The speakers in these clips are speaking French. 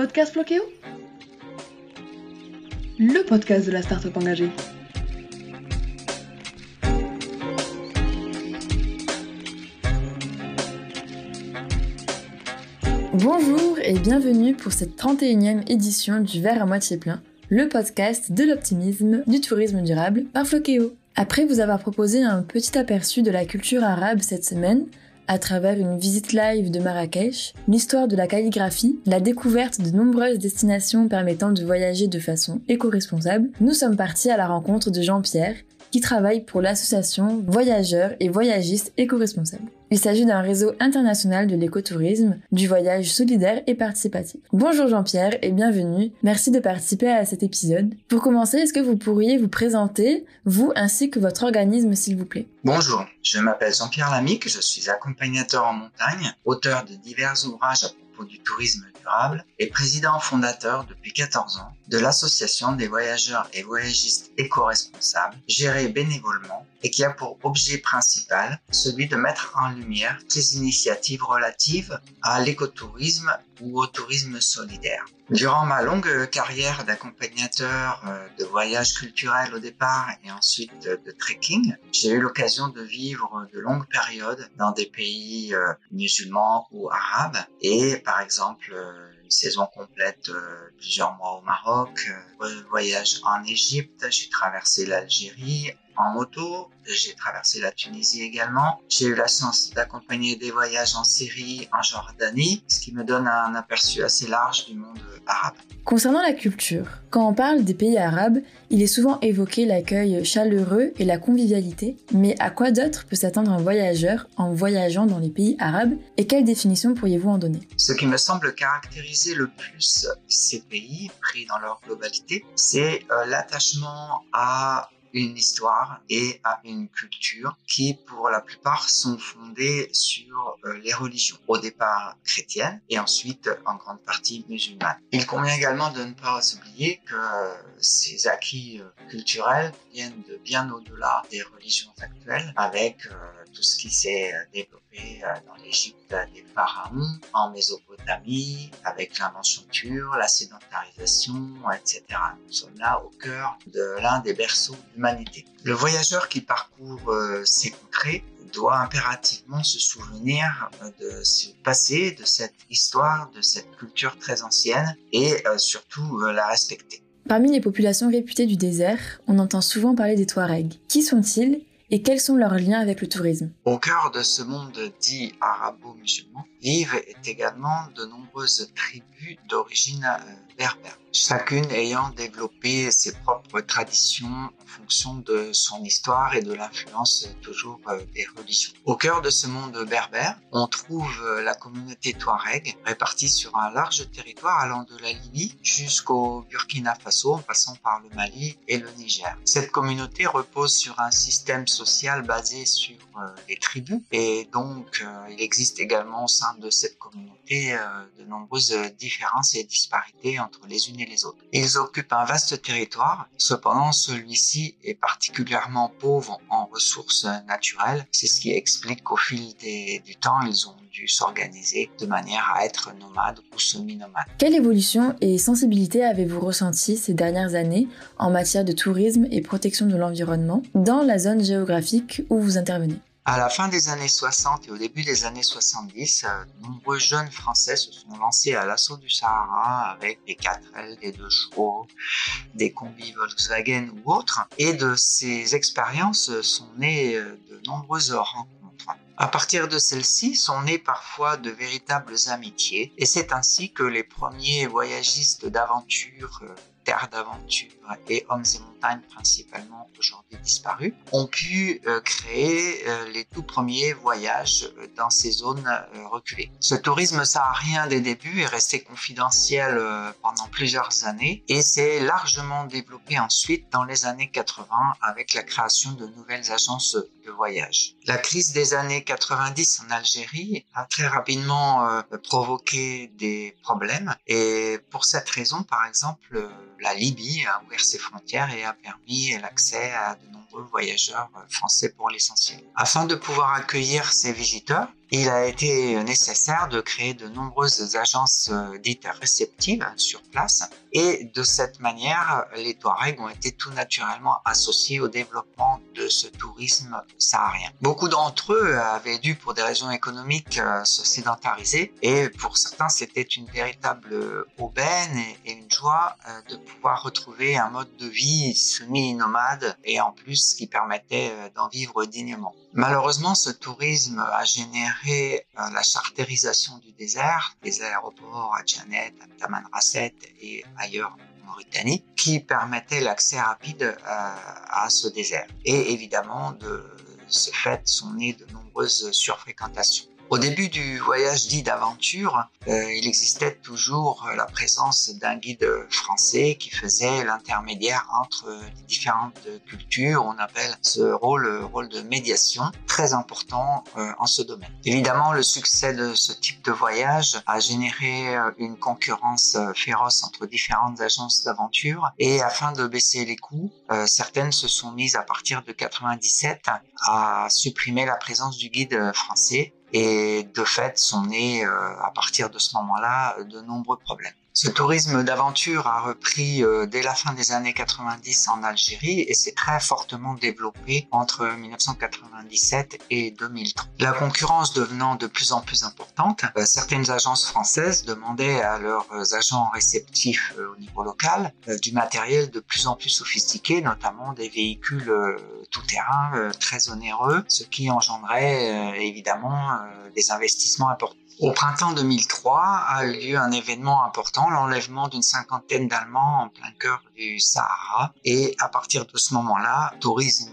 Podcast Le podcast de la start-up engagée. Bonjour et bienvenue pour cette 31e édition du Verre à moitié plein, le podcast de l'optimisme du tourisme durable par Floqueo. Après vous avoir proposé un petit aperçu de la culture arabe cette semaine, à travers une visite live de Marrakech, l'histoire de la calligraphie, la découverte de nombreuses destinations permettant de voyager de façon éco-responsable, nous sommes partis à la rencontre de Jean-Pierre, qui travaille pour l'association Voyageurs et Voyagistes éco-responsables. Il s'agit d'un réseau international de l'écotourisme, du voyage solidaire et participatif. Bonjour Jean-Pierre et bienvenue. Merci de participer à cet épisode. Pour commencer, est-ce que vous pourriez vous présenter, vous ainsi que votre organisme, s'il vous plaît? Bonjour, je m'appelle Jean-Pierre Lamique, je suis accompagnateur en montagne, auteur de divers ouvrages du tourisme durable et président fondateur depuis 14 ans de l'association des voyageurs et voyagistes éco-responsables, gérée bénévolement et qui a pour objet principal celui de mettre en lumière les initiatives relatives à l'écotourisme ou au tourisme solidaire. Durant ma longue carrière d'accompagnateur euh, de voyages culturels au départ et ensuite de trekking, j'ai eu l'occasion de vivre de longues périodes dans des pays euh, musulmans ou arabes et par exemple euh, saison complète, plusieurs mois au Maroc, voyage en Égypte, j'ai traversé l'Algérie en moto, j'ai traversé la Tunisie également. J'ai eu la chance d'accompagner des voyages en Syrie, en Jordanie, ce qui me donne un aperçu assez large du monde arabe. Concernant la culture, quand on parle des pays arabes, il est souvent évoqué l'accueil chaleureux et la convivialité, mais à quoi d'autre peut s'attendre un voyageur en voyageant dans les pays arabes et quelle définition pourriez-vous en donner? Ce qui me semble caractériser le plus ces pays pris dans leur globalité, c'est euh, l'attachement à une histoire et à une culture qui, pour la plupart, sont fondées sur euh, les religions. Au départ chrétiennes et ensuite en grande partie musulmanes. Il convient également de ne pas oublier que euh, ces acquis euh, culturels viennent de bien au-delà des religions actuelles avec tout ce qui s'est développé dans l'Égypte des pharaons, en Mésopotamie, avec l'invention la sédentarisation, etc. Nous sommes là au cœur de l'un des berceaux Le voyageur qui parcourt euh, ces contrées doit impérativement se souvenir euh, de ce passé, de cette histoire, de cette culture très ancienne et euh, surtout la respecter. Parmi les populations réputées du désert, on entend souvent parler des Touaregs. Qui sont-ils et quels sont leurs liens avec le tourisme? Au cœur de ce monde dit arabo-musulman vivent également de nombreuses tribus d'origine berbère chacune ayant développé ses propres traditions en fonction de son histoire et de l'influence toujours euh, des religions. Au cœur de ce monde berbère, on trouve euh, la communauté touareg répartie sur un large territoire allant de la Libye jusqu'au Burkina Faso en passant par le Mali et le Niger. Cette communauté repose sur un système social basé sur euh, les tribus et donc il existe également au sein de cette communauté de nombreuses différences et disparités entre les unes les autres. Ils occupent un vaste territoire, cependant celui-ci est particulièrement pauvre en ressources naturelles. C'est ce qui explique qu'au fil du temps, ils ont dû s'organiser de manière à être nomades ou semi-nomades. Quelle évolution et sensibilité avez-vous ressenti ces dernières années en matière de tourisme et protection de l'environnement dans la zone géographique où vous intervenez? À la fin des années 60 et au début des années 70, euh, de nombreux jeunes Français se sont lancés à l'assaut du Sahara avec des 4L, des deux chevaux, des combis Volkswagen ou autres. Et de ces expériences sont nées euh, de nombreuses rencontres. À partir de celles-ci sont nées parfois de véritables amitiés et c'est ainsi que les premiers voyagistes d'aventure euh, terres d'aventure et hommes et montagnes principalement aujourd'hui disparus, ont pu euh, créer euh, les tout premiers voyages euh, dans ces zones reculées. Ce tourisme saharien des débuts est resté confidentiel pendant plusieurs années et s'est largement développé ensuite dans les années 80 avec la création de nouvelles agences voyage. La crise des années 90 en Algérie a très rapidement provoqué des problèmes et pour cette raison, par exemple, la Libye a ouvert ses frontières et a permis l'accès à de nombreux voyageurs français pour l'essentiel. Afin de pouvoir accueillir ces visiteurs, il a été nécessaire de créer de nombreuses agences euh, dites réceptives sur place et de cette manière, les Touaregs ont été tout naturellement associés au développement de ce tourisme saharien. Beaucoup d'entre eux avaient dû, pour des raisons économiques, euh, se sédentariser et pour certains, c'était une véritable aubaine et une joie euh, de pouvoir retrouver un mode de vie semi-nomade et en plus qui permettait d'en vivre dignement. Malheureusement, ce tourisme a généré euh, la charterisation du désert, des aéroports à Janet, à Tamanrasset et ailleurs en Mauritanie, qui permettaient l'accès rapide euh, à ce désert. Et évidemment, de ce fait sont nées de nombreuses surfréquentations. Au début du voyage dit d'aventure, euh, il existait toujours la présence d'un guide français qui faisait l'intermédiaire entre les différentes cultures. On appelle ce rôle le rôle de médiation, très important euh, en ce domaine. Évidemment, le succès de ce type de voyage a généré euh, une concurrence féroce entre différentes agences d'aventure et afin de baisser les coûts, certaines se sont mises à partir de 97 à supprimer la présence du guide français et de fait sont nés euh, à partir de ce moment-là de nombreux problèmes. Ce tourisme d'aventure a repris euh, dès la fin des années 90 en Algérie et s'est très fortement développé entre 1997 et 2003. La concurrence devenant de plus en plus importante, euh, certaines agences françaises demandaient à leurs agents réceptifs au niveau local du matériel de plus en plus sophistiqué, notamment des véhicules tout-terrain euh, très onéreux, ce qui engendrait euh, évidemment euh, des investissements importants. Au printemps 2003 a eu lieu un événement important, l'enlèvement d'une cinquantaine d'Allemands en plein cœur du Sahara. Et à partir de ce moment-là, tourisme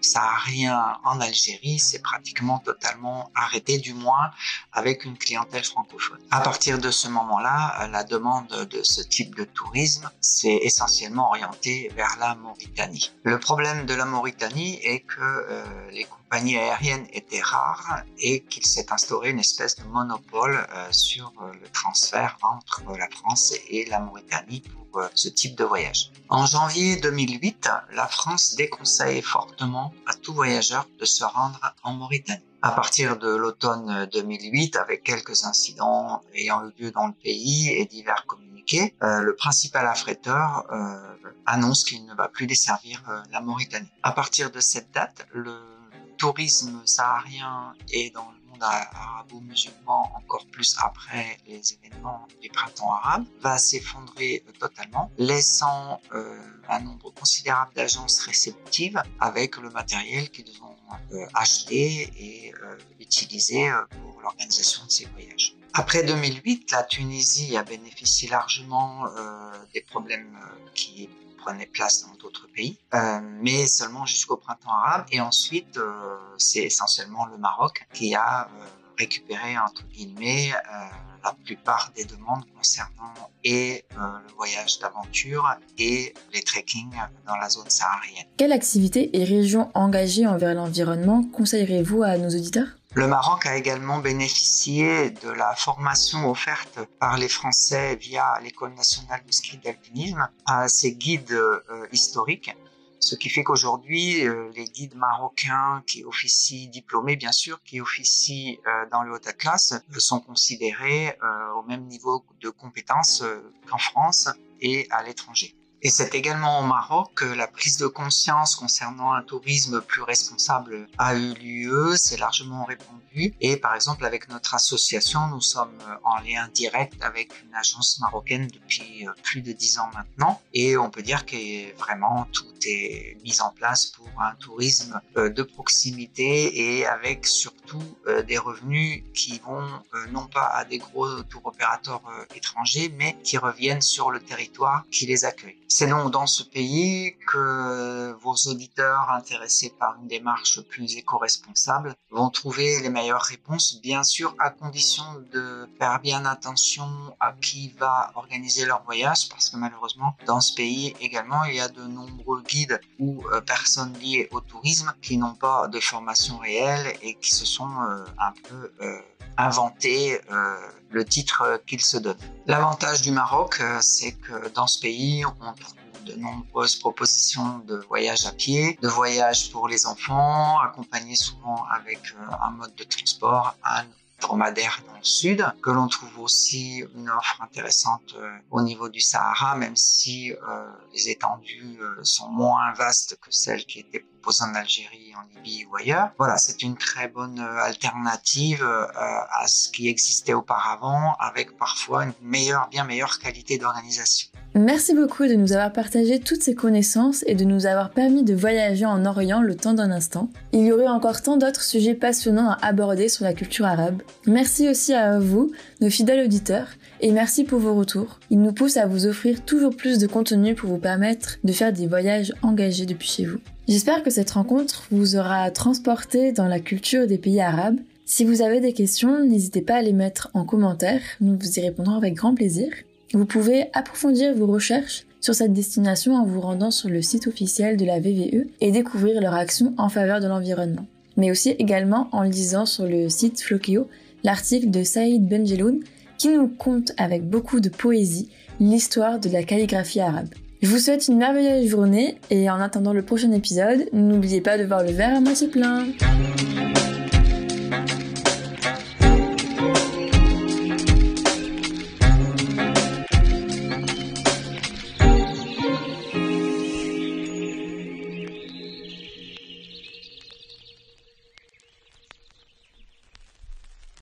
saharien en Algérie s'est pratiquement totalement arrêté, du moins avec une clientèle francophone. À partir de ce moment-là, la demande de ce type de tourisme s'est essentiellement orientée vers la Mauritanie. Le problème de la Mauritanie est que euh, les compagnies aériennes étaient rares et qu'il s'est instauré une espèce de monopole euh, sur euh, le transfert entre la France et la Mauritanie euh, ce type de voyage. En janvier 2008, la France déconseille fortement à tout voyageur de se rendre en Mauritanie. À partir de l'automne 2008, avec quelques incidents ayant eu lieu dans le pays et divers communiqués, le principal affréteur annonce qu'il ne va plus desservir la Mauritanie. À partir de cette date, le tourisme saharien et dans monde arabo-musulman, encore plus après les événements du printemps arabe, va s'effondrer euh, totalement, laissant euh, un nombre considérable d'agences réceptives avec le matériel qu'ils ont euh, acheté et utilisé pour l'organisation de ces voyages. Après 2008, la Tunisie a bénéficié largement des problèmes qui prenait place dans d'autres pays, euh, mais seulement jusqu'au printemps arabe. Et ensuite, euh, c'est essentiellement le Maroc qui a euh, récupéré, entre guillemets, la plupart des demandes concernant et le voyage d'aventure et les trekking dans la zone saharienne. Quelle activité et région engagée envers l'environnement conseillerez-vous à nos auditeurs? Le Maroc a également bénéficié de la formation offerte par les Français via l'École nationale de ski d'alpinisme à ses guides euh, historiques. Ce qui fait qu'aujourd'hui, euh, les guides marocains qui officient diplômés, bien sûr, qui officient euh, dans le haut Atlas, sont considérés au même niveau de compétences qu'en France et à l'étranger. Et c'est également au Maroc que la prise de conscience concernant un tourisme plus responsable a eu lieu, c'est largement répandu. Et par exemple, avec notre association, nous sommes en lien direct avec une agence marocaine depuis euh, plus de dix ans maintenant. Et on peut dire que vraiment tout est mis en place pour un tourisme euh, de proximité et avec surtout euh, des revenus qui vont non pas à des gros tour opérateurs étrangers, mais qui reviennent sur le territoire qui les accueille. C'est donc dans ce pays que vos auditeurs intéressés par une démarche plus éco-responsable vont trouver les meilleures réponses, bien sûr à condition de faire bien attention à qui va organiser leur voyage, parce que malheureusement dans ce pays également il y a de nombreux guides ou euh, personnes liées au tourisme qui n'ont pas de formation réelle et qui se sont euh, un peu euh, inventé le titre qu'ils se donnent. L'avantage du Maroc, c'est que dans ce pays, on de nombreuses propositions de voyages à pied, de voyages pour les enfants, accompagnés souvent avec un mode de transport, un dromadaire dans le sud, que l'on trouve aussi une offre intéressante euh, au niveau du Sahara, même si euh, les étendues euh, sont moins vastes que celles qui étaient en Algérie, en Libye ou ailleurs. Voilà, c'est une très bonne alternative à ce qui existait auparavant, avec parfois une meilleure, bien meilleure qualité d'organisation. Merci beaucoup de nous avoir partagé toutes ces connaissances et de nous avoir permis de voyager en Orient le temps d'un instant. Il y aurait encore tant d'autres sujets passionnants à aborder sur la culture arabe. Merci aussi à vous, nos fidèles auditeurs, et merci pour vos retours. Ils nous poussent à vous offrir toujours plus de contenu pour vous permettre de faire des voyages engagés depuis chez vous. J'espère que cette rencontre vous aura transporté dans la culture des pays arabes. Si vous avez des questions, n'hésitez pas à les mettre en commentaire, nous vous y répondrons avec grand plaisir. Vous pouvez approfondir vos recherches sur cette destination en vous rendant sur le site officiel de la VVE et découvrir leur action en faveur de l'environnement. Mais aussi également en lisant sur le site Flokeo l'article de Saïd Benjeloun qui nous conte avec beaucoup de poésie l'histoire de la calligraphie arabe. Je vous souhaite une merveilleuse journée et en attendant le prochain épisode, n'oubliez pas de voir le verre à moitié plein.